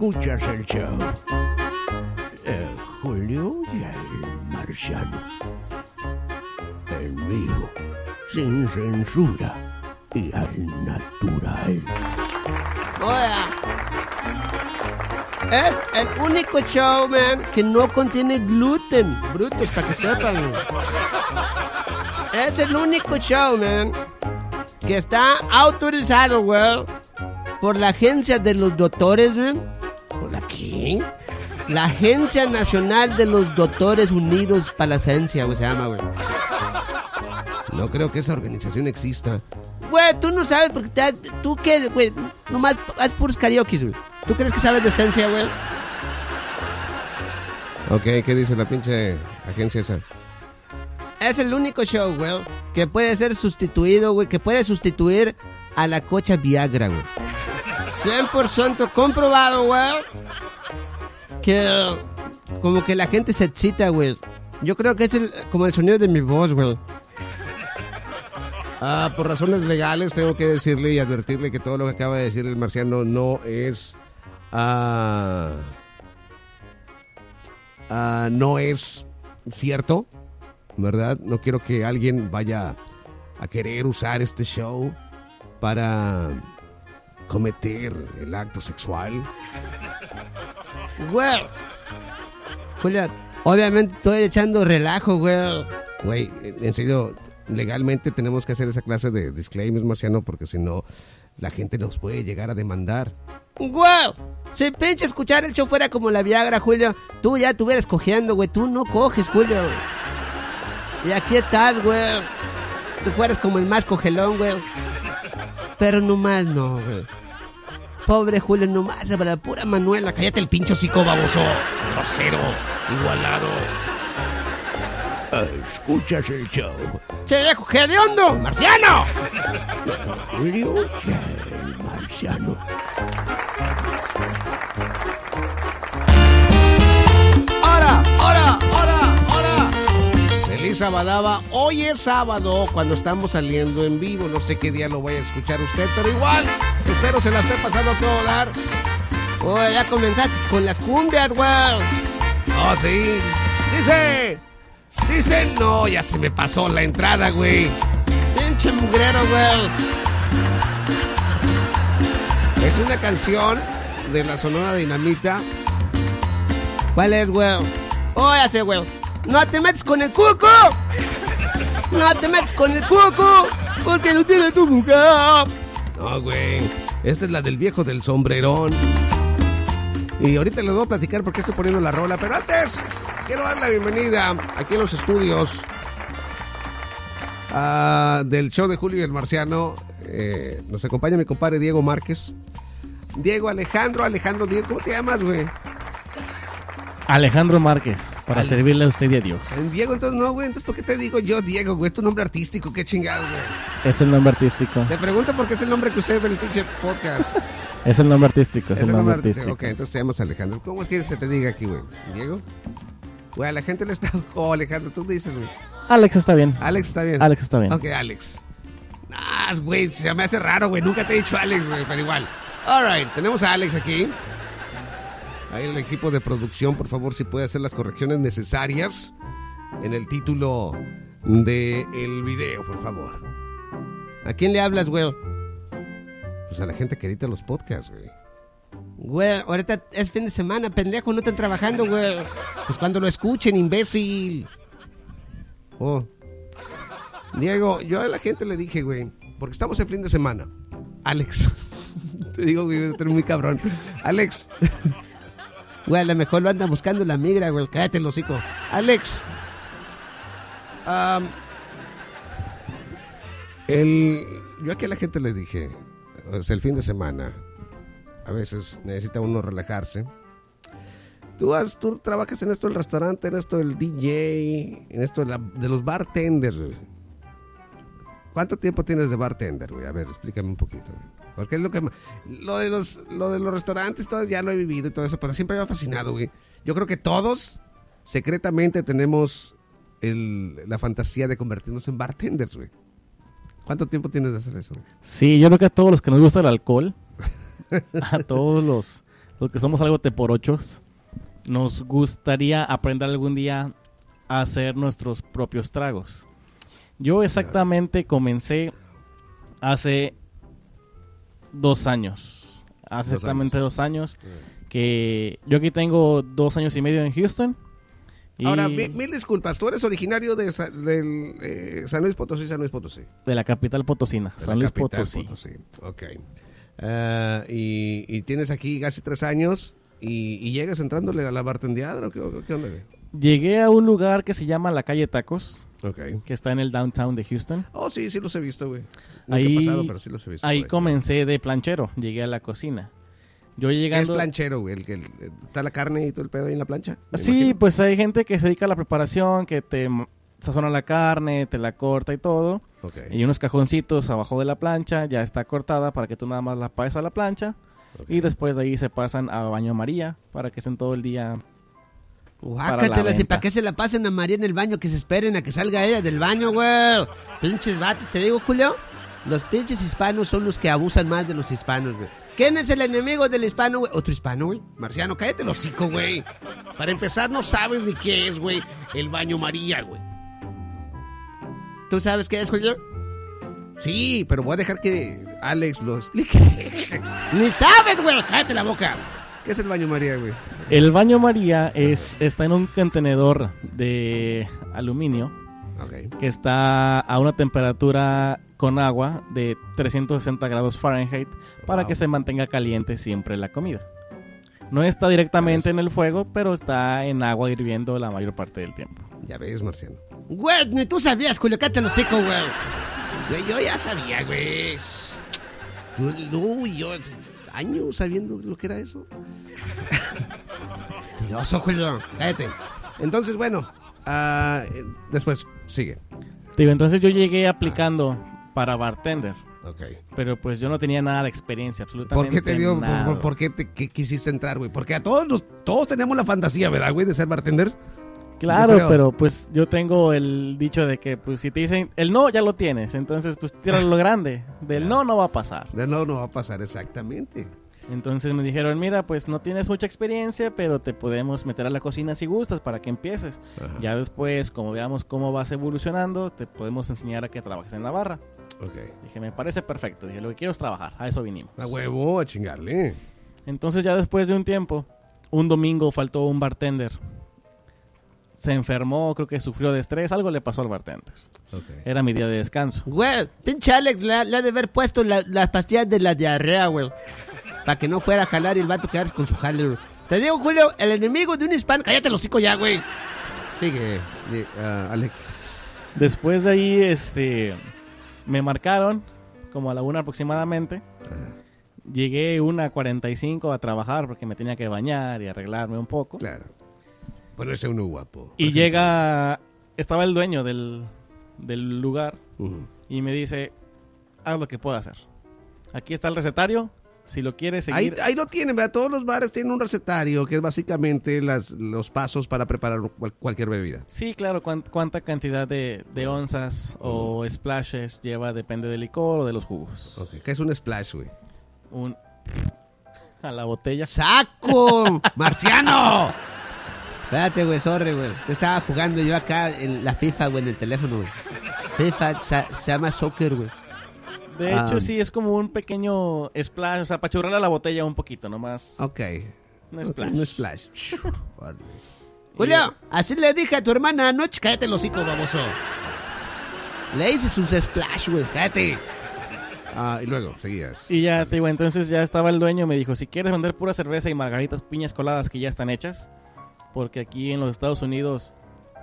Escuchas el show. Eh, Julio y el marciano. En vivo, sin censura y al natural. Oiga. Es el único show, man, que no contiene gluten. Brutos, para que sepan. Es el único show, man, que está autorizado, güey, por la agencia de los doctores, güey. ¿Por la qué? La Agencia Nacional de los Doctores Unidos para la Ciencia, güey, se llama, güey. No creo que esa organización exista. Güey, tú no sabes porque te, tú qué, güey, nomás haz puros karaoke, güey. ¿Tú crees que sabes de ciencia, güey? Ok, ¿qué dice la pinche agencia esa? Es el único show, güey, que puede ser sustituido, güey, que puede sustituir a la cocha Viagra, güey. 100% comprobado, güey. Que como que la gente se excita, güey. Yo creo que es el, como el sonido de mi voz, güey. Ah, por razones legales tengo que decirle y advertirle que todo lo que acaba de decir el marciano no es... ah, ah, no es cierto, ¿verdad? No quiero que alguien vaya a querer usar este show para cometer el acto sexual. Güey. Julia, obviamente estoy echando relajo, güey. Güey, en serio, legalmente tenemos que hacer esa clase de disclaimers, Marciano, porque si no, la gente nos puede llegar a demandar. ¡Wow! Si pinche escuchar el show fuera como la Viagra, Julio, tú ya estuvieras cogiendo, güey. Tú no coges, Julio. Y aquí estás, güey. Tú fueras como el más cogelón, güey. Pero nomás no, güey. Pobre Julio, nomás para la pura Manuela. Cállate el pincho psico baboso. Grosero, igualado. Escuchas el show. ¡Che, viejo hediondo! ¡Marciano! Julio el marciano. Sabadaba. Hoy es sábado cuando estamos saliendo en vivo. No sé qué día lo vaya a escuchar usted, pero igual espero se la esté pasando a todo dar. Oh, ya comenzaste con las cumbias, güey. Oh, sí. Dice. Dice. No, ya se me pasó la entrada, güey. Pinche mugrero, güey. Es una canción de la Sonora Dinamita. ¿Cuál es, güey? Oh, ya sé, güey. No te metes con el cuco. No te metes con el cuco. Porque no tiene tu mujer. No, güey. Esta es la del viejo del sombrerón. Y ahorita les voy a platicar por qué estoy poniendo la rola. Pero antes, quiero dar la bienvenida aquí en los estudios ah, del show de Julio y el Marciano. Eh, nos acompaña mi compadre Diego Márquez. Diego Alejandro, Alejandro Diego, ¿cómo te llamas, güey? Alejandro Márquez, para Ale- servirle a usted y a Dios. Diego, entonces no, güey. Entonces, ¿por qué te digo yo Diego, güey? Es tu nombre artístico, qué chingado, güey. Es el nombre artístico. Te pregunto por qué es el nombre que usé en el pinche podcast. Es el nombre artístico. Es, Es el nombre artístico. artístico. Ok, entonces te llamas Alejandro. ¿Cómo quieres que se te diga aquí, güey? ¿Diego? Güey, a la gente le está... Oh, Alejandro, tú dices, güey. Alex está bien. Alex está bien. Alex está bien. Ok, Alex. Ah, güey, se me hace raro, güey. Nunca te he dicho Alex, güey, pero igual. All right, tenemos a Alex aquí. Ahí el equipo de producción, por favor, si puede hacer las correcciones necesarias en el título del el video, por favor. ¿A quién le hablas, güey? Pues a la gente que edita los podcasts, güey. Güey, ahorita es fin de semana, pendejo, no están trabajando, güey. Pues cuando lo escuchen, imbécil. Oh. Diego, yo a la gente le dije, güey, porque estamos en fin de semana. Alex, te digo, güey, eres muy cabrón. Alex, güey, a lo mejor lo anda buscando la migra, güey. Cállate el hocico. Alex, el, yo aquí a la gente le dije, es el fin de semana. a veces necesita uno relajarse. Tú, has, tú trabajas en esto del restaurante, en esto del DJ, en esto de, los bartenders. ¿Cuánto tiempo tienes de bartender, güey? A ver, explícame un poquito. güey. Porque es lo que... Lo de los, lo de los restaurantes, todo, ya lo he vivido y todo eso, pero siempre me ha fascinado, güey. Yo creo que todos, secretamente, tenemos el- la fantasía de convertirnos en bartenders, güey. ¿Cuánto tiempo tienes de hacer eso? güey? Sí, yo creo que a todos los que nos gusta el alcohol, a todos los, los que somos algo teporochos, nos gustaría aprender algún día a hacer nuestros propios tragos. Yo exactamente comencé hace dos años. Hace Dos exactamente dos años. Que yo aquí tengo dos años y medio en Houston. y Ahora, mi- mil disculpas, tú eres originario de del, eh, San Luis Potosí, San Luis Potosí. de la capital potosina, De San la Luis capital Potosí. Ok. Ah, y, y tienes aquí casi tres años y, y llegas entrándole a la bartendeada, ¿o qué, qué onda? Llegué a un lugar que se llama La Calle Tacos, Ok. que está en el downtown de Houston. Oh, sí, sí los he visto, güey. Ahí, pasado, pero sí los he visto. ahí comencé de planchero, llegué a la cocina. Yo ¿Qué es llegando... planchero, güey? El que el- está la carne y todo el pedo ahí en la plancha. Sí, imagino. pues hay gente que se dedica a la preparación, que te sazona la carne, te la corta y todo. Ok. Y unos cajoncitos abajo de la plancha, ya está cortada para que tú nada más la pases a la plancha. ok. Y después de ahí se pasan a baño María para que estén todo el día... Guácatelas, ¿y para qué se la pasen a María en el baño? Que se esperen a que salga ella del baño, güey. Pinches vatos. Te digo, Julio, los pinches hispanos son los que abusan más de los hispanos, güey. ¿Quién es el enemigo del hispano, güey? ¿Otro hispano, güey? Marciano, cállate el hocico, güey. Para empezar, no sabes ni qué es, güey, el baño María, güey. ¿Tú sabes qué es, Julio? Sí, pero voy a dejar que Alex lo explique. Ni sabes, güey. Cállate la boca. ¿Qué es el baño María, güey? El baño María es, está en un contenedor de aluminio que está a una temperatura con agua de 360 grados Fahrenheit para Wow. que se mantenga caliente siempre la comida. No está directamente Pues- en el fuego, pero está en agua hirviendo la mayor parte del tiempo. Ya ves, Marciano. Güey, ni tú sabías, los hocico, güey. Güey, yo ya sabía, güey. Tú, yo años sabiendo lo que era eso. Tiroso, Julio. Cállate. Entonces, bueno, eh, después sigue. Digo, entonces yo llegué aplicando para bartender, Ok. pero pues yo no tenía nada de experiencia, ¿Por absolutamente qué te dio, por, nada. por- por qué te qué quisiste entrar, güey? Porque a todos todos tenemos la fantasía, ¿verdad, güey, de ser bartenders? Claro, pero pues yo tengo el dicho de que pues si te dicen el no ya lo tienes, entonces pues tíralo lo grande, del no no va a pasar. De no, no va a pasar exactamente. Entonces me dijeron, mira, pues no tienes mucha experiencia, pero te podemos meter a la cocina si gustas para que empieces. Ajá. Ya después, como veamos cómo vas evolucionando, te podemos enseñar a que trabajes en la barra. Ok. Dije, me parece perfecto. Dije, lo que quiero es trabajar, a eso vinimos. A huevo, a chingarle. Entonces ya después de un tiempo, un domingo faltó un bartender. Se enfermó, creo que sufrió de estrés, algo le pasó al bartender. Ok. Era mi día de descanso. Güey, pinche Alex le, ha- le ha de haber puesto la- las pastillas de la diarrea, güey. Para que no fuera a jalar y el vato quedarse con su jale, güey. Te digo, Julio, el enemigo de un hispano. Cállate los hocico ya, güey. Sigue, ah, Alex. Después de ahí, este, me marcaron como a la una aproximadamente. Llegué una a 45 a trabajar porque me tenía que bañar y arreglarme un poco. Claro. Ponerse uno guapo. Y llega, estaba el dueño del, del lugar y me dice, haz lo que pueda hacer. Aquí está el recetario, si lo quieres Ahí, seguir. ahí lo tienen, ¿verdad? Todos los bares tienen un recetario que es básicamente las, los pasos para preparar cual- cualquier bebida. Sí, claro, cuán- cuánta cantidad de, de onzas o splashes lleva, depende del licor o de los jugos. Ok. ¿Qué es un splash, güey? Un a la botella. ¡Saco! ¡Marciano! Espérate, güey, sorry, güey. Te estaba jugando yo acá en la FIFA, güey, en el teléfono, güey. FIFA se llama soccer, güey. De Ah. hecho, sí, es como un pequeño splash, o sea, para churrarle a la botella un poquito, nomás. Ok. Un splash. Un splash. Julio, así le dije a tu hermana anoche. Cállate los hocico, baboso. Le hice sus splash, güey. Cállate. Ah, y luego, seguías. Y ya, te digo, entonces ya estaba el dueño, me dijo, si quieres vender pura cerveza y margaritas, piñas coladas que ya están hechas, porque aquí en los Estados Unidos,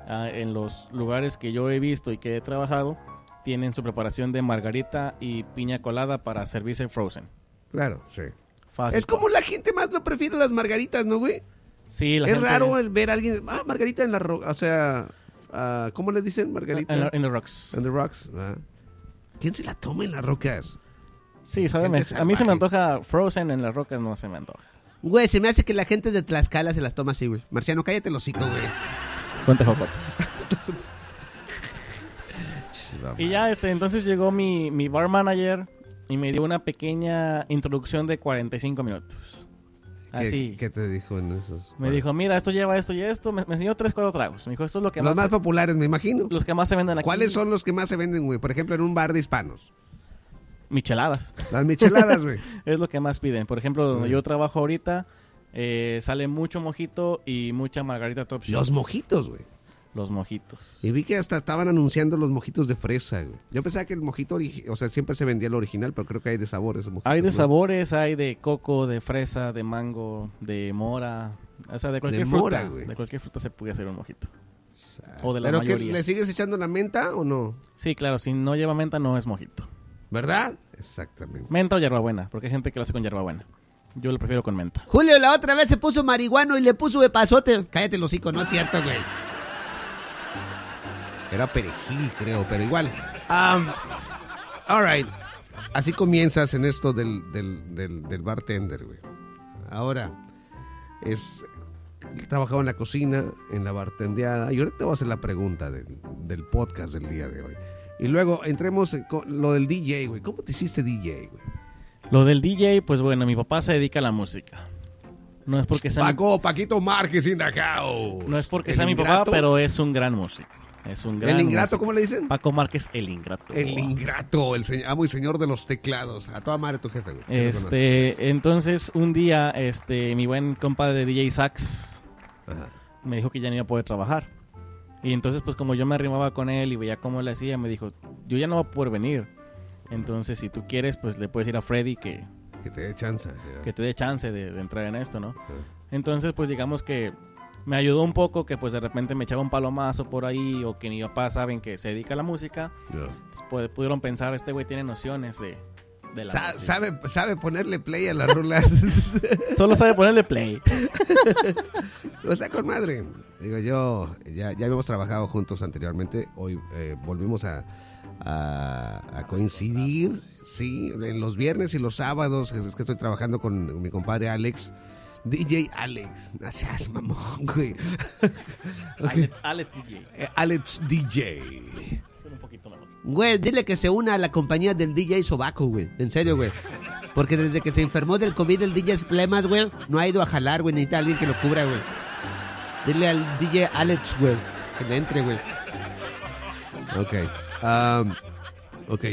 ah, en los lugares que yo he visto y que he trabajado, tienen su preparación de margarita y piña colada para servirse frozen. Claro, sí. Fácil. Es como la gente más no prefiere las margaritas, ¿no, güey? Sí, la es gente- raro el ver a alguien, ah, margarita en la roca, o sea, ah, ¿cómo le dicen margarita? En, en the rocks. On the rocks. ah. ¿Quién se la toma en las rocas? Sí, sabe, a mí se me antoja Frozen en las rocas, no se me antoja. Güey, se me hace que la gente de Tlaxcala se las toma así, güey. Marciano, cállate el hocico, güey. Cuenta jocotes. Y ya, este, entonces llegó mi, mi bar manager y me dio una pequeña introducción de 45 minutos. ¿Qué, Así. ¿Qué te dijo en esos? Me dijo, mira, esto lleva esto y esto. Me, me enseñó tres, cuatro tragos. Me dijo, esto es lo que Los más, más populares, me imagino. los que más se venden aquí. ¿Cuáles son los que más se venden, güey? Por ejemplo, en un bar de hispanos. Micheladas. Las micheladas, güey. Es lo que más piden. Por ejemplo, donde yo trabajo ahorita, eh, sale mucho mojito y mucha margarita top shot. Los mojitos, güey. Los mojitos. Y vi que hasta estaban anunciando los mojitos de fresa, güey. Yo pensaba que el mojito, o sea, siempre se vendía el original, pero creo que hay de sabores. Hay de ¿no? sabores, hay de coco, de fresa, de mango, de mora. O sea, de cualquier De fruta. mora, güey. de cualquier fruta se puede hacer un mojito. O de la ¿Pero que le sigues echando la menta o no? Sí, claro, si no lleva menta no es mojito. ¿Verdad? Exactamente. Menta o hierbabuena, porque hay gente que lo hace con hierbabuena. Yo lo prefiero con menta. Julio la otra vez se puso marihuano y le puso de pasote. Cállate el hocico, no es cierto, güey. Era perejil, creo, pero igual. Um, all right. Así comienzas en esto del, del, del, del bartender, güey. Ahora, es... He trabajado en la cocina, en la bartendeada. Y ahorita te voy a hacer la pregunta del, del podcast del día de hoy. Y luego entremos en co- lo del DJ, güey. ¿Cómo te hiciste DJ, güey? Lo del DJ, pues bueno, mi papá se dedica a la música. No es porque sea, mi, Paco, Paquito Márquez in the house. no es porque El sea mi papá, pero es un gran músico. Es un gran ¿El ingrato músico. cómo le dicen? Paco Márquez, el ingrato. El ingrato, el señor, amo y señor de los teclados. A toda madre tu jefe, güey. Este, entonces un día, este, mi buen compadre de DJ Sax Ajá. me dijo que ya no iba a poder trabajar. Y entonces, pues como yo me arrimaba con él y veía cómo le hacía, me dijo, yo ya no voy a poder venir. Entonces, si tú quieres, pues le puedes ir a Freddy que, Que te dé chance. ya. que te dé chance de, de entrar en esto, ¿no? Entonces, pues digamos que me ayudó un poco que pues de repente me echaba un palomazo por ahí o que mi papá saben que se dedica a la música. Ya. Pues, pu- pudieron pensar, este güey tiene nociones de, de la Sa- música. sabe, sabe ponerle play a las rolas. Solo sabe ponerle play. o sea, con madre. Digo, yo, ya, ya habíamos trabajado juntos anteriormente. Hoy eh, volvimos a, a- a coincidir, sí, en los viernes y los sábados. Es que estoy trabajando con mi compadre Alex. DJ Alex. No seas mamón, güey. Alex, Alex DJ. Eh, Alex DJ. Güey, dile que se una a la compañía del DJ Sobaco, güey. En serio, güey. Porque desde que se enfermó del COVID el DJ Flemas, güey, no ha ido a jalar, güey. Necesita alguien que lo cubra, güey. Dile al DJ Alex, güey, que le entre, güey. Ok. am, ok,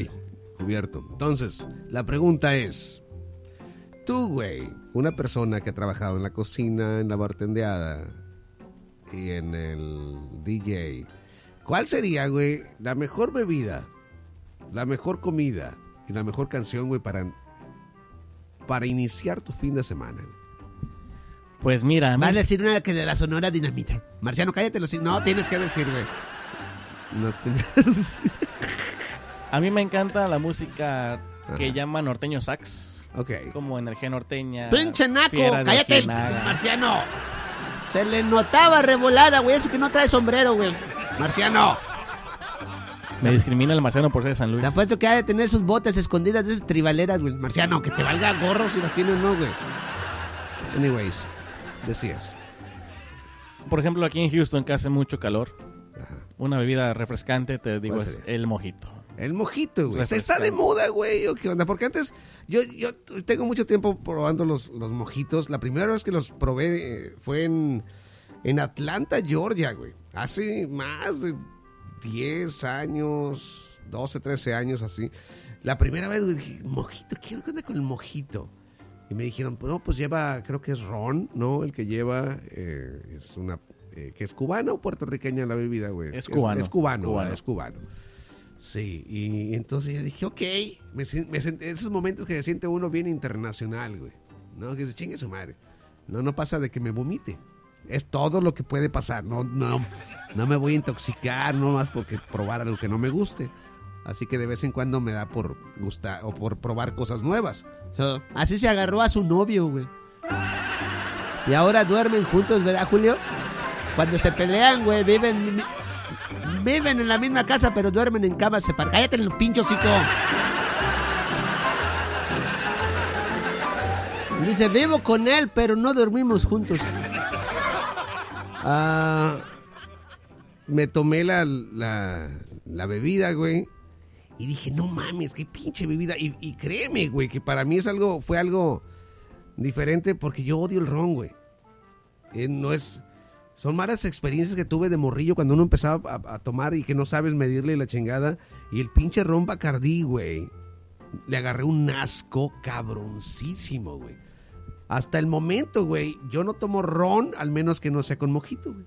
cubierto. Entonces, la pregunta es: Tú, güey, una persona que ha trabajado en la cocina, en la bartendeada y en el DJ, ¿cuál sería, güey, la mejor bebida, la mejor comida y la mejor canción, güey, para, para iniciar tu fin de semana? güey? Pues mira, a mí- Va a decir una que de la Sonora Dinamita. Marciano, cállate los... No, tienes que decir, güey. No tienes- a mí me encanta la música que Ajá. llama norteño sax. ok. Como energía norteña. ¡Pinche naco! ¡Cállate. Marciano! Se le notaba revolada, güey. Eso que no trae sombrero, güey. Marciano. Me discrimina el marciano por ser de San Luis. Te apuesto que ha de tener sus botas escondidas de esas tribaleras, güey. Marciano, que te valga gorro si las tiene o no, güey. Anyways, decías. Por ejemplo, aquí en Houston, que hace mucho calor, Ajá. una bebida refrescante, te digo, ¿Cuál es el mojito. El mojito, güey. Está, de moda, güey. ¿o qué onda? Porque antes, yo, yo tengo mucho tiempo probando los, los mojitos. La primera vez que los probé eh, fue en, en Atlanta, Georgia, güey. Hace más de 10 años, 12, 13 años así. La primera vez, güey, dije, mojito, ¿qué onda con el mojito? Y me dijeron, pues no, pues lleva, creo que es ron, ¿no? El que lleva, eh, es una, eh, que es cubana o puertorriqueña la bebida, güey. Es cubano. Es, cubano, Cubano. ¿verdad? es cubano. Sí, y entonces yo dije, ok, me, me esos momentos que se siente uno bien internacional, güey. No, que se chingue su madre. No, no pasa de que me vomite. Es todo lo que puede pasar. No, no, no me voy a intoxicar, no más porque probar algo que no me guste. Así que de vez en cuando me da por gustar o por probar cosas nuevas. So, así se agarró a su novio, güey. Y ahora duermen juntos, ¿verdad, Julio? Cuando se pelean, güey, viven viven en la misma casa, pero duermen en camas separadas. Cállate el pincho, chico. Dice, vivo con él, pero no dormimos juntos. Ah, me tomé la, la, la bebida, güey. Y dije, no mames, qué pinche bebida. Y, créeme, güey, que para mí es algo, fue algo diferente porque yo odio el ron, güey. Eh, no es. Son malas experiencias que tuve de morrillo cuando uno empezaba a, a tomar y que no sabes medirle la chingada. Y el pinche ron Bacardí, güey. Le agarré un asco cabroncísimo, güey. Hasta el momento, güey, yo no tomo ron, al menos que no sea con mojito, güey.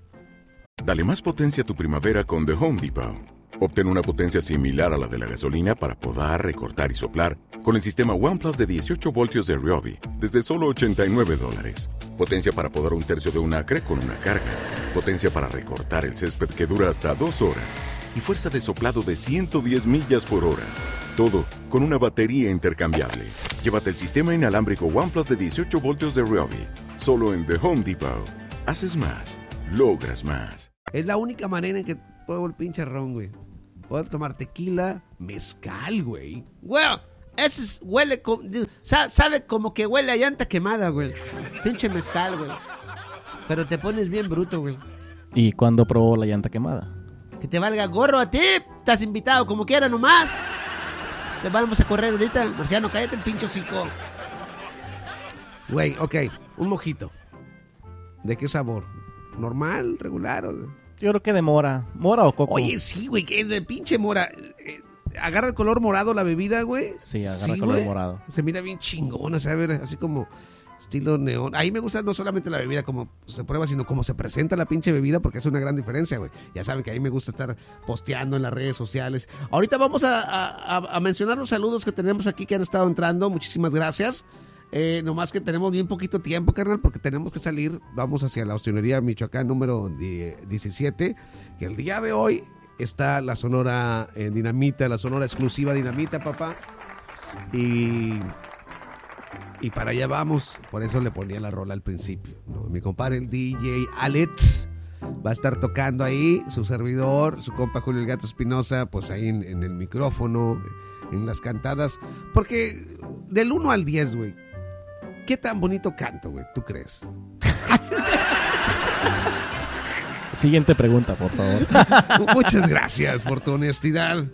Dale más potencia a tu primavera con The Home Depot. Obtén una potencia similar a la de la gasolina para podar, recortar y soplar con el sistema OnePlus de 18 voltios de Ryobi desde solo 89 dólares. Potencia para podar un tercio de un acre con una carga. Potencia para recortar el césped que dura hasta dos horas. Y fuerza de soplado de 110 millas por hora. Todo con una batería intercambiable. Llévate el sistema inalámbrico OnePlus de 18 voltios de Ryobi. Solo en The Home Depot. Haces más. Logras más. Es la única manera en que puedo el pinche ron, güey. Puedo tomar tequila, mezcal, güey. Güey, ese es- huele como... sa- Sabe como que huele a llanta quemada, güey. Pinche mezcal, güey. Pero te pones bien bruto, güey. ¿Y cuando probó la llanta quemada? Que te valga gorro a ti. Estás invitado como quiera nomás. Te vamos a correr ahorita. Marciano, cállate el pinche hocico. Güey, ok, un mojito. ¿De qué sabor? ¿Normal, regular? O... Yo creo que de mora. ¿Mora o coco? Oye, sí, güey, que es de pinche mora. Eh, agarra el color morado la bebida, güey. Sí, agarra el color güey. morado. Se mira bien chingona, ¿sabes? Así como estilo neón. Ahí me gusta no solamente la bebida como se prueba, sino como se presenta la pinche bebida, porque hace una gran diferencia, güey. Ya saben que ahí me gusta estar posteando en las redes sociales. Ahorita vamos a, mencionar los saludos que tenemos aquí que han estado entrando. Muchísimas gracias. Eh, nomás que tenemos bien poquito tiempo, carnal, porque tenemos que salir. Vamos hacia la Ostionería Michoacán número die- 17, que el día de hoy está la Sonora eh, Dinamita, la Sonora exclusiva Dinamita, papá. Y, y para allá vamos. Por eso le ponía la rola al principio. ¿no? Mi compadre, el DJ Alex, va a estar tocando ahí. Su servidor, su compa Julio el Gato Espinosa, pues ahí en, en el micrófono, en las cantadas. Porque del 1 al 10, güey. ¿Qué tan bonito canto, güey? ¿Tú crees? Siguiente pregunta, por favor. Muchas gracias por tu honestidad. No,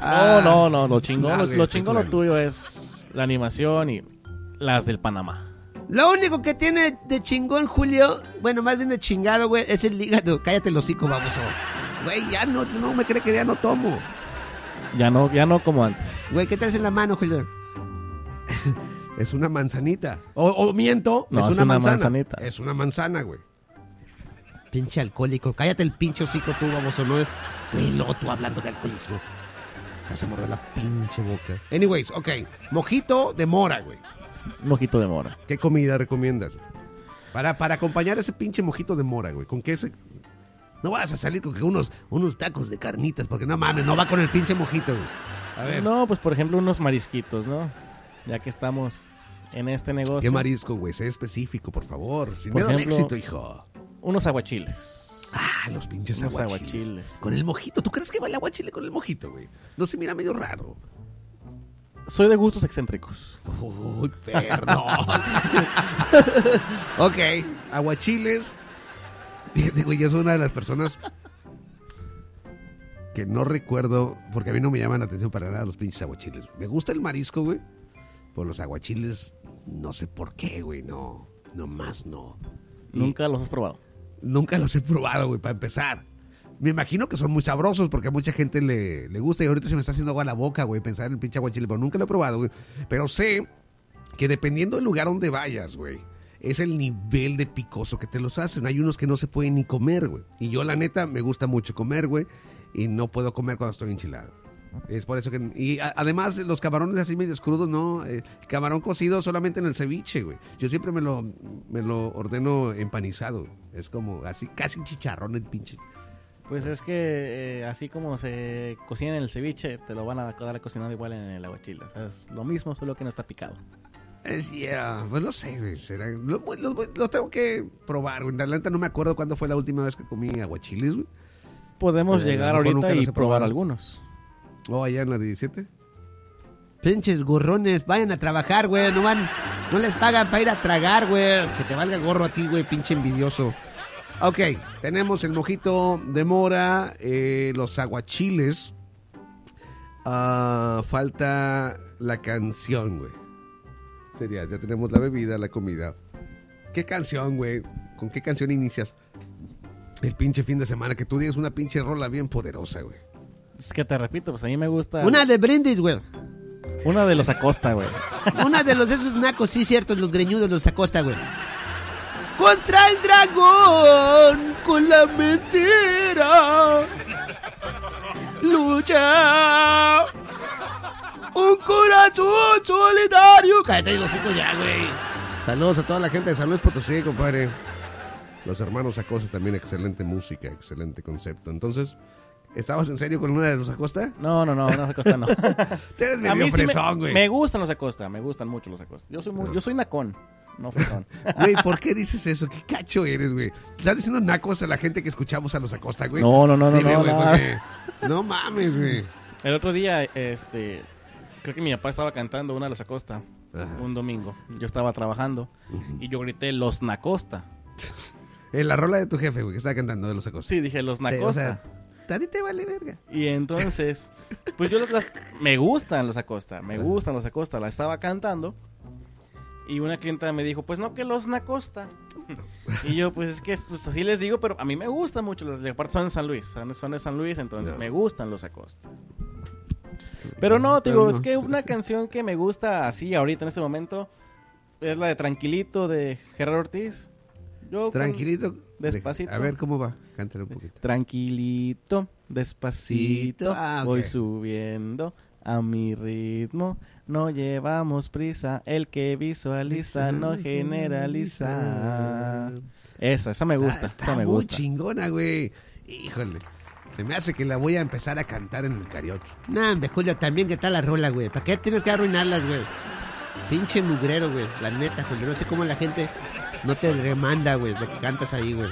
Ah, no, no. Lo chingón, lo, lo chingón lo tuyo es la animación y las del Panamá. Lo único que tiene de chingón, Julio, bueno, más bien de chingado, güey, es el hígado. Cállate el hocico, baboso. Güey, ya no, no me cree que ya no tomo. Ya no, ya no como antes. Güey, ¿qué traes en la mano, Julio? Es una manzanita. O, o miento, No, es, es una, una manzana. manzanita. Es una manzana, güey. Pinche alcohólico. Cállate el pinche hocico tú, baboso. No es... Tú y luego tú hablando de alcoholismo. Te hace morder la pinche boca. Anyways, ok. Mojito de mora, güey. Mojito de mora. ¿Qué comida recomiendas? Para, para acompañar ese pinche mojito de mora, güey. ¿Con qué se...? No vas a salir con que unos, unos tacos de carnitas, porque no mames, no va con el pinche mojito, güey. A ver, No, pues por ejemplo unos marisquitos, ¿no? Ya que estamos en este negocio. ¿qué marisco, güey? Sé específico, por favor. Sin Por miedo al ejemplo- éxito, hijo. Unos aguachiles. Ah, los pinches aguachiles. aguachiles. Con el mojito. ¿Tú crees que va el aguachile con el mojito, güey? No se mira medio raro. Soy de gustos excéntricos. Uy, perdón. ok, aguachiles. Fíjate, güey, yo soy una de las personas que no recuerdo, porque a mí no me llaman la atención para nada los pinches aguachiles. Me gusta el marisco, güey. Por los aguachiles, no sé por qué, güey, no. No más, no. Y Nunca los has probado. Nunca los he probado, güey, para empezar. Me imagino que son muy sabrosos porque a mucha gente le, le gusta y ahorita se me está haciendo agua la boca, güey, pensar en el pinche aguachile, pero nunca lo he probado, güey. Pero sé que dependiendo del lugar donde vayas, güey, es el nivel de picoso que te los hacen. Hay unos que no se pueden ni comer, güey. Y yo, la neta, me gusta mucho comer, güey, y no puedo comer cuando estoy enchilado. Es por eso que... Y además, los camarones así medio crudos, no. eh, camarón cocido solamente en el ceviche, güey. Yo siempre me lo, me lo ordeno empanizado. Es como así, casi chicharrón el pinche. Pues es que eh, así como se cocina en el ceviche, te lo van a dar cocinado igual en el aguachile. O sea, es lo mismo, solo que no está picado. Es, yeah, pues no sé, güey. será- lo, lo- lo tengo que probar, güey. En realidad no me acuerdo cuándo fue la última vez que comí aguachiles, güey. Podemos Eh, llegar ahorita y probar algunos. O allá en la 17. Pinches gorrones, vayan a trabajar, güey. No van, no les pagan para ir a tragar, güey. Que te valga gorro a ti, güey, pinche envidioso. Ok, tenemos el mojito de mora, eh, los aguachiles. Ah, falta la canción, güey. Sería, ya tenemos la bebida, la comida. ¿Qué canción, güey? ¿Con qué canción inicias el pinche fin de semana? Que tú digas una pinche rola bien poderosa, güey. Es que te repito, pues a mí me gusta. Una de brindis, güey. una de los Acosta, güey. Una de los esos nacos, sí, cierto, los greñudos, los acosta, güey. Contra el dragón, con la mentira. Lucha. Un corazón solidario. Cállate los hijos ya, güey. Saludos a toda la gente de San Luis Potosí, compadre. Los hermanos Acosta también, excelente música, excelente concepto. Entonces, ¿estabas en serio con una de los Acosta? No, no, no, no, Acosta no. Tú eres medio sí me, güey. me gustan los Acosta, me gustan mucho los Acosta. Yo soy muy, yo soy nacón, no fresón. Güey, ¿por qué dices eso? ¿Qué cacho eres, güey? ¿Estás diciendo nacos a la gente que escuchamos a los Acosta, güey? No, no, no, no, Dime, no, güey, nada. porque- No mames, güey. El otro día, este, creo que mi papá estaba cantando una de los Acosta Ajá. un domingo. Yo estaba trabajando y yo grité los Nacosta. En la rola de tu jefe, güey, que estaba cantando de los Acosta. Sí, dije los Te- Nacosta. o sea, a ti te vale verga. Y entonces, pues yo los- las- me gustan los Acosta, me gustan los Acosta, la estaba cantando y una clienta me dijo, pues no que los Nacosta. Y yo, pues es que pues así les digo, pero a mí me gustan mucho los, aparte son de San Luis, son, de San Luis, entonces me gustan los Acosta. Pero no, te digo, no. es que una canción que me gusta así ahorita en este momento es la de Tranquilito de Gerardo Ortiz. Yo con- Tranquilito. Despacito. A ver cómo va. Cántale un poquito. Tranquilito, despacito, Ah, voy subiendo a mi ritmo. No llevamos prisa, el que visualiza no generaliza. Esa, esa me gusta, Está, esa me muy gusta. chingona, güey. Híjole. Se me hace que la voy a empezar a cantar en el karaoke. Nah, hombre, Julio, también que tal la rola, güey. ¿Para qué tienes que arruinarlas, güey? Pinche mugrero, güey. La neta, Julio. No sé cómo la gente no te remanda, güey, lo que cantas ahí, güey.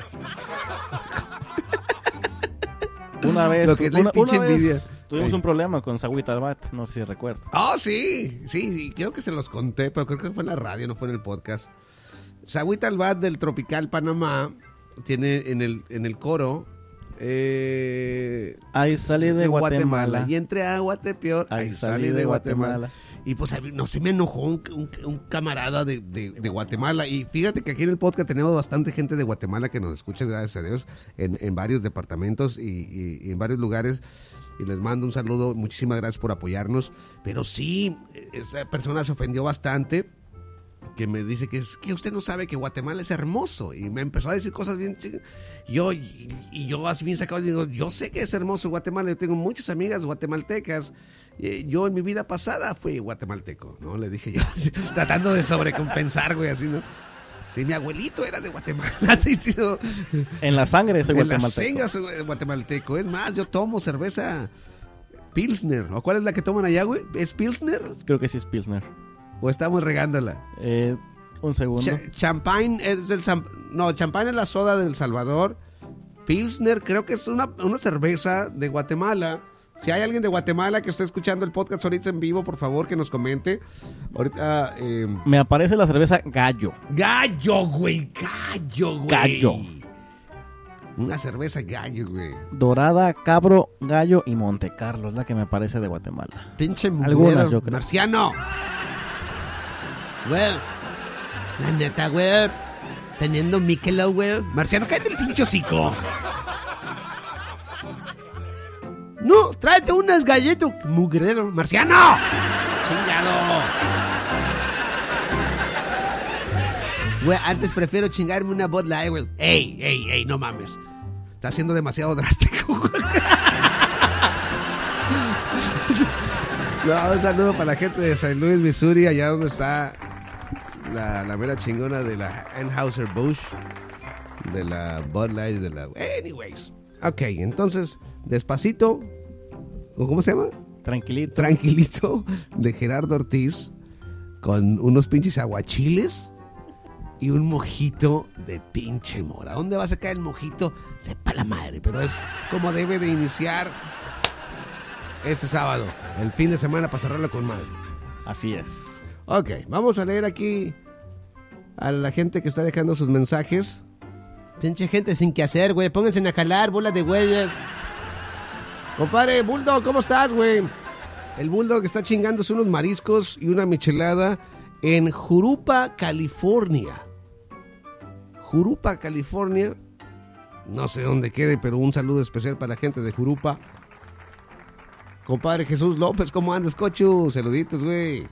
Una vez, Lo que es la una, pinche una vez envidia. tuvimos un problema con Sagüita Albat, no sé si recuerdas. Oh, sí, sí, sí, creo que se los conté, pero creo que fue en la radio, no fue en el podcast. Sagüita Albat del Tropical Panamá tiene en el, en el coro. Eh, Ahí salí de, Guatemala. Y entre a Guatepeor, ahí, salí de Guatemala. Y pues no se me enojó un, un- un camarada de, de- de Guatemala. Y fíjate que aquí en el podcast tenemos bastante gente de Guatemala que nos escucha, gracias a Dios, en, en varios departamentos y, y- y en varios lugares. Y les mando un saludo, muchísimas gracias por apoyarnos. Pero sí, esa persona se ofendió bastante que me dice que es que usted no sabe que Guatemala es hermoso. Y me empezó a decir cosas bien ching- yo y, y yo así bien sacado digo yo sé que es hermoso Guatemala yo tengo muchas amigas guatemaltecas Eh, yo en mi vida pasada fui guatemalteco no le dije yo así, tratando de sobrecompensar güey así no sí mi abuelito era de Guatemala sí, sí, no. En la sangre soy en la guatemalteco. soy guatemalteco. Es más yo tomo cerveza Pilsner ¿o cuál es la que toman allá güey es Pilsner Creo que sí es Pilsner. O estamos regándola Eh, un segundo. Cha- champagne es Sam- no, champagne es la soda del Salvador. Pilsner creo que es una, una cerveza de Guatemala. Si hay alguien de Guatemala que esté escuchando el podcast ahorita en vivo, por favor que nos comente. Ahorita eh, Me aparece la cerveza Gallo. gallo, güey, gallo, güey. Gallo. Una cerveza gallo, güey. Dorada, Cabro, Gallo y Monte Carlo es la que me aparece de Guatemala. Pinche Algunas, yo creo. Marciano. Güey. La neta, güey. Teniendo Michelob, güey. Marciano, cállate el pinche hocico. No, tráete unas galletas. Mugrero. Marciano. Chingado. Güey, antes prefiero chingarme una Bud Light, güey. Ey, ey, ey, no mames. Está siendo demasiado drástico. No, un saludo para la gente de San Luis, Missouri, allá donde está la, la mera chingona de la Anheuser Busch, de la Bud Light, de la... Anyways, Ok, entonces, despacito. ¿o ¿Cómo se llama? Tranquilito. Tranquilito de Gerardo Ortiz con unos pinches aguachiles y un mojito de pinche mora. ¿Dónde va a sacar el mojito? Sepa la madre, pero es como debe de iniciar este sábado, el fin de semana para cerrarlo con madre. Así es. Ok, vamos a leer aquí a la gente que está dejando sus mensajes. Pinche gente sin que hacer, güey. Pónganse a jalar, bola de güeyes. Compadre, Bulldog, ¿cómo estás, güey? El Bulldog está chingándose unos mariscos y una michelada en Jurupa, California. Jurupa, California. No sé dónde quede, pero un saludo especial para la gente de Jurupa. Compadre Jesús López, ¿cómo andas, cochu? Saluditos, güey.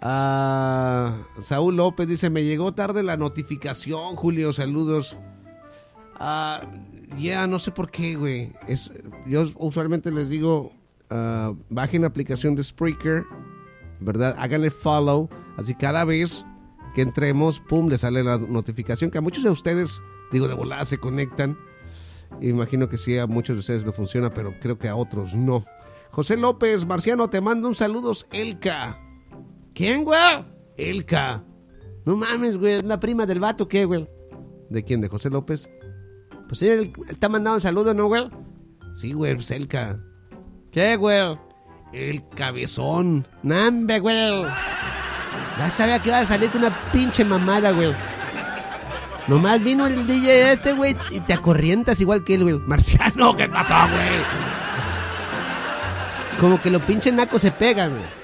Ah, Saúl López dice, me llegó tarde la notificación, Julio, saludos. Ah, ya, no sé por qué, güey. Es, yo usualmente les digo, ah, bajen la aplicación de Spreaker, ¿verdad? Háganle follow, así cada vez que entremos, pum, le sale la notificación, que a muchos de ustedes, digo, de volada se conectan. Imagino que sí, a muchos de ustedes no funciona, pero creo que a otros no. José López, Marciano, te mando un saludos, Elka. ¿Quién, güey? Elka. No mames, güey. ¿Es la prima del vato qué, güey? ¿De quién? ¿De José López? Pues él, él te ha mandado un saludo, ¿no, güey? Sí, güey, pues Elka. ¿Qué, güey? El cabezón. Nambe, güey. Ya sabía que iba a salir con una pinche mamada, güey. Nomás vino el DJ este, güey, y te acorrientas igual que él, güey. Marciano, ¿qué pasó, güey? Como que lo pinche naco se pega, güey.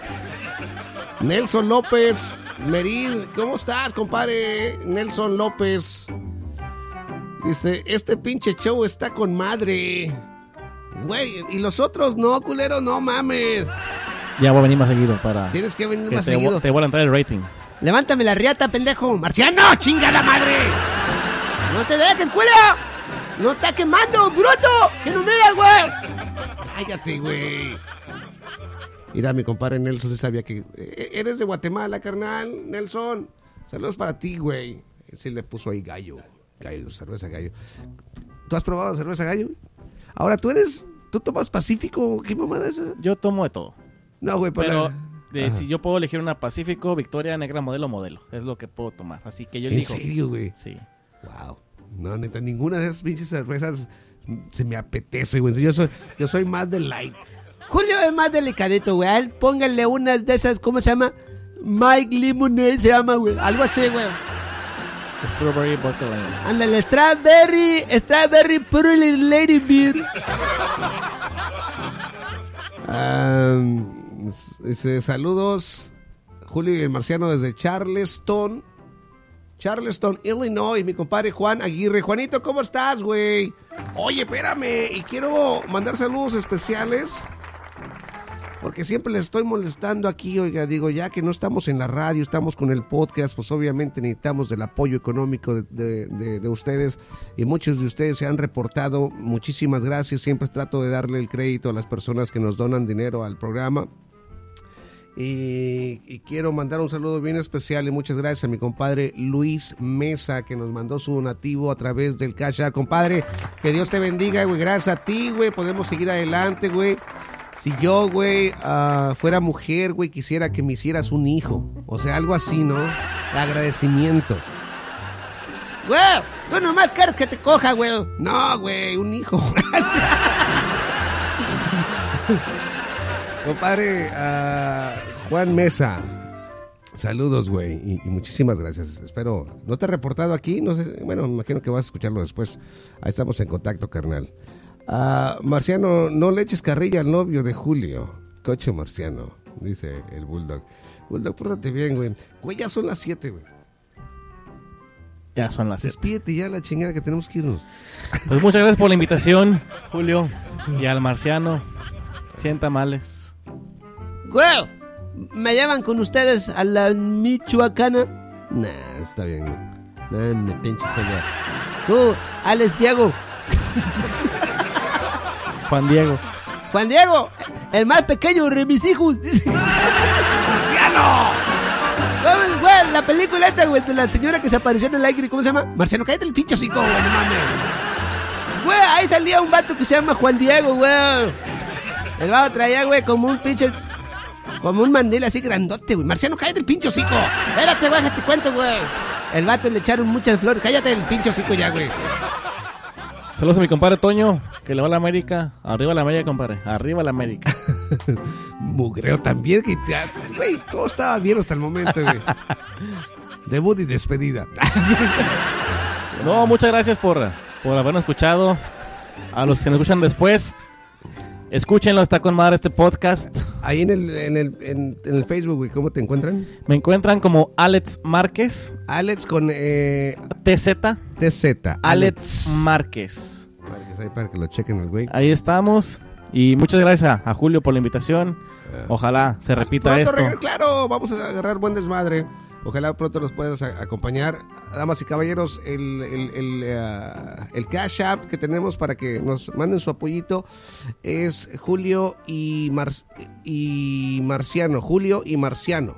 Nelson López, Merid, ¿cómo estás, compadre? Nelson López. Dice, este pinche show está con madre. Güey, y los otros no, culero, no mames. Ya voy a venir más seguido para Tienes que venir que más te, seguido. te vuelva a entrar el rating. Levántame la riata, pendejo. ¡Marciano, chinga la madre! ¡No te dejes, Julio! ¡No está quemando, bruto! ¡Que no miras, güey! Cállate, güey. Mira, mi compadre Nelson sí sabía que... eh, Eres de Guatemala, carnal, Nelson. Saludos para ti, güey. Sí le puso ahí gallo. Gallo, cerveza gallo. ¿Tú has probado cerveza gallo? Ahora, ¿tú eres... ¿Tú tomas Pacífico? ¿Qué mamada es esa? Yo tomo de todo. No, güey, para... Pero de- Ajá. si yo puedo elegir una Pacífico, Victoria, Negra, Modelo, Modelo. Es lo que puedo tomar. Así que yo ¿En elijo. serio, güey? Sí. Wow. No, neta, ninguna de esas pinches cervezas se me apetece, güey. Yo soy, yo soy más de light. Julio es más delicadito, güey. A él pónganle unas de esas, ¿cómo se llama? Mike Lemonade se llama, güey. Algo así, güey. Strawberry Lime. Ándale, Strawberry, Strawberry Pearly Lady Beer. Ah, dice, saludos, Julio y el Marciano desde Charleston. Charleston, Illinois, mi compadre Juan Aguirre. Juanito, ¿cómo estás, güey? Oye, espérame, y quiero mandar saludos especiales. Porque siempre les estoy molestando aquí, oiga, digo, ya que no estamos en la radio, estamos con el podcast, pues obviamente necesitamos del apoyo económico de, de- de- de ustedes y muchos de ustedes se han reportado, muchísimas gracias, siempre trato de darle el crédito a las personas que nos donan dinero al programa. Y, quiero mandar un saludo bien especial y muchas gracias a mi compadre Luis Mesa que nos mandó su donativo a través del Cash. Compadre, que Dios te bendiga, güey. Gracias a ti, güey. Podemos seguir adelante, güey. Si yo, güey, ah, fuera mujer, güey, quisiera que me hicieras un hijo. O sea, algo así, ¿no? De agradecimiento. Güey, tú nomás quieres que te coja, güey. No, güey, un hijo. Compadre ah, Juan Mesa. Saludos, güey, y, y muchísimas gracias. Espero, ¿no te he reportado aquí? No sé, bueno, me imagino que vas a escucharlo después. Ahí estamos en contacto, carnal. Ah, Marciano, no le eches carrilla al novio de Julio. Coche Marciano, dice el Bulldog. Bulldog, pórtate bien, güey. Güey, ya son las 7, güey. Ya son las siete. Despídete ya la chingada que tenemos que irnos. Pues muchas gracias por la invitación, Julio. Y al marciano. Sienta males. Güey, ¿me llevan con ustedes a la Michoacana? Nah, está bien, güey. No, me pinche Julio. Tú, Alex Diego. Juan Diego. Juan Diego, el más pequeño de mis hijos. ¡Marciano! Vamos, güey, la película esta, güey, de la señora que se apareció en el aire, ¿cómo se llama? Marciano, cállate el pinche hocico, güey, no mames. Güey, ahí salía un vato que se llama Juan Diego, güey. El vato traía, güey, como un pinche. Como un mandil así grandote, güey. Marciano, cállate el pinche hocico. Espérate, güey, te cuento, güey. El vato le echaron muchas flores. Cállate el pinche hocico ya, güey. Saludos a mi compadre Toño, que le va a la América. Arriba la América, compadre. Arriba la América. Mugreo también, que todo estaba bien hasta el momento, güey. Debut y despedida. No, muchas gracias por, por habernos escuchado. A los que nos escuchan después, escúchenlo, está con madre este podcast. Ahí en el, en el, en, en el Facebook, güey, ¿cómo te encuentran? Me encuentran como Alex Márquez, Alex con eh, TZ, TZ. Alex Márquez. Para que, para que lo chequen el güey. Ahí estamos. Y muchas gracias a, a Julio por la invitación. Ojalá se repita esto. claro, vamos a agarrar buen desmadre. Ojalá pronto nos puedas acompañar. Damas y caballeros, el, el, el, eh, el Cash App que tenemos para que nos manden su apoyito es Julio y, Mar- y Marciano. Julio y Marciano.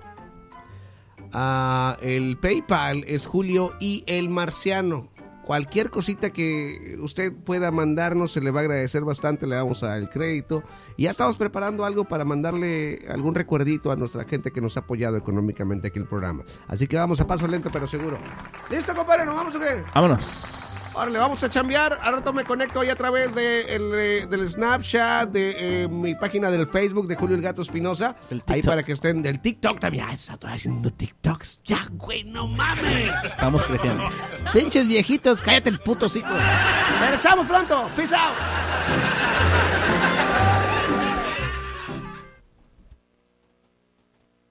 Ah, el PayPal es Julio y el Marciano. Cualquier cosita que usted pueda mandarnos se le va a agradecer bastante, le damos al crédito. Y ya estamos preparando algo para mandarle algún recuerdito a nuestra gente que nos ha apoyado económicamente aquí en el programa. Así que vamos a paso lento pero seguro. ¿Listo, compadre? ¿Nos vamos o qué? Vámonos. Ahora le vamos a chambear. Al rato me conecto ahí a través de el, eh, del Snapchat, de eh, mi página del Facebook de Julio el Gato Espinosa. Ahí para que estén del TikTok también. Ah, estoy haciendo TikToks. Ya, güey, no mames. Estamos creciendo. Pinches viejitos, cállate el puto hocico. Regresamos pronto. Peace out.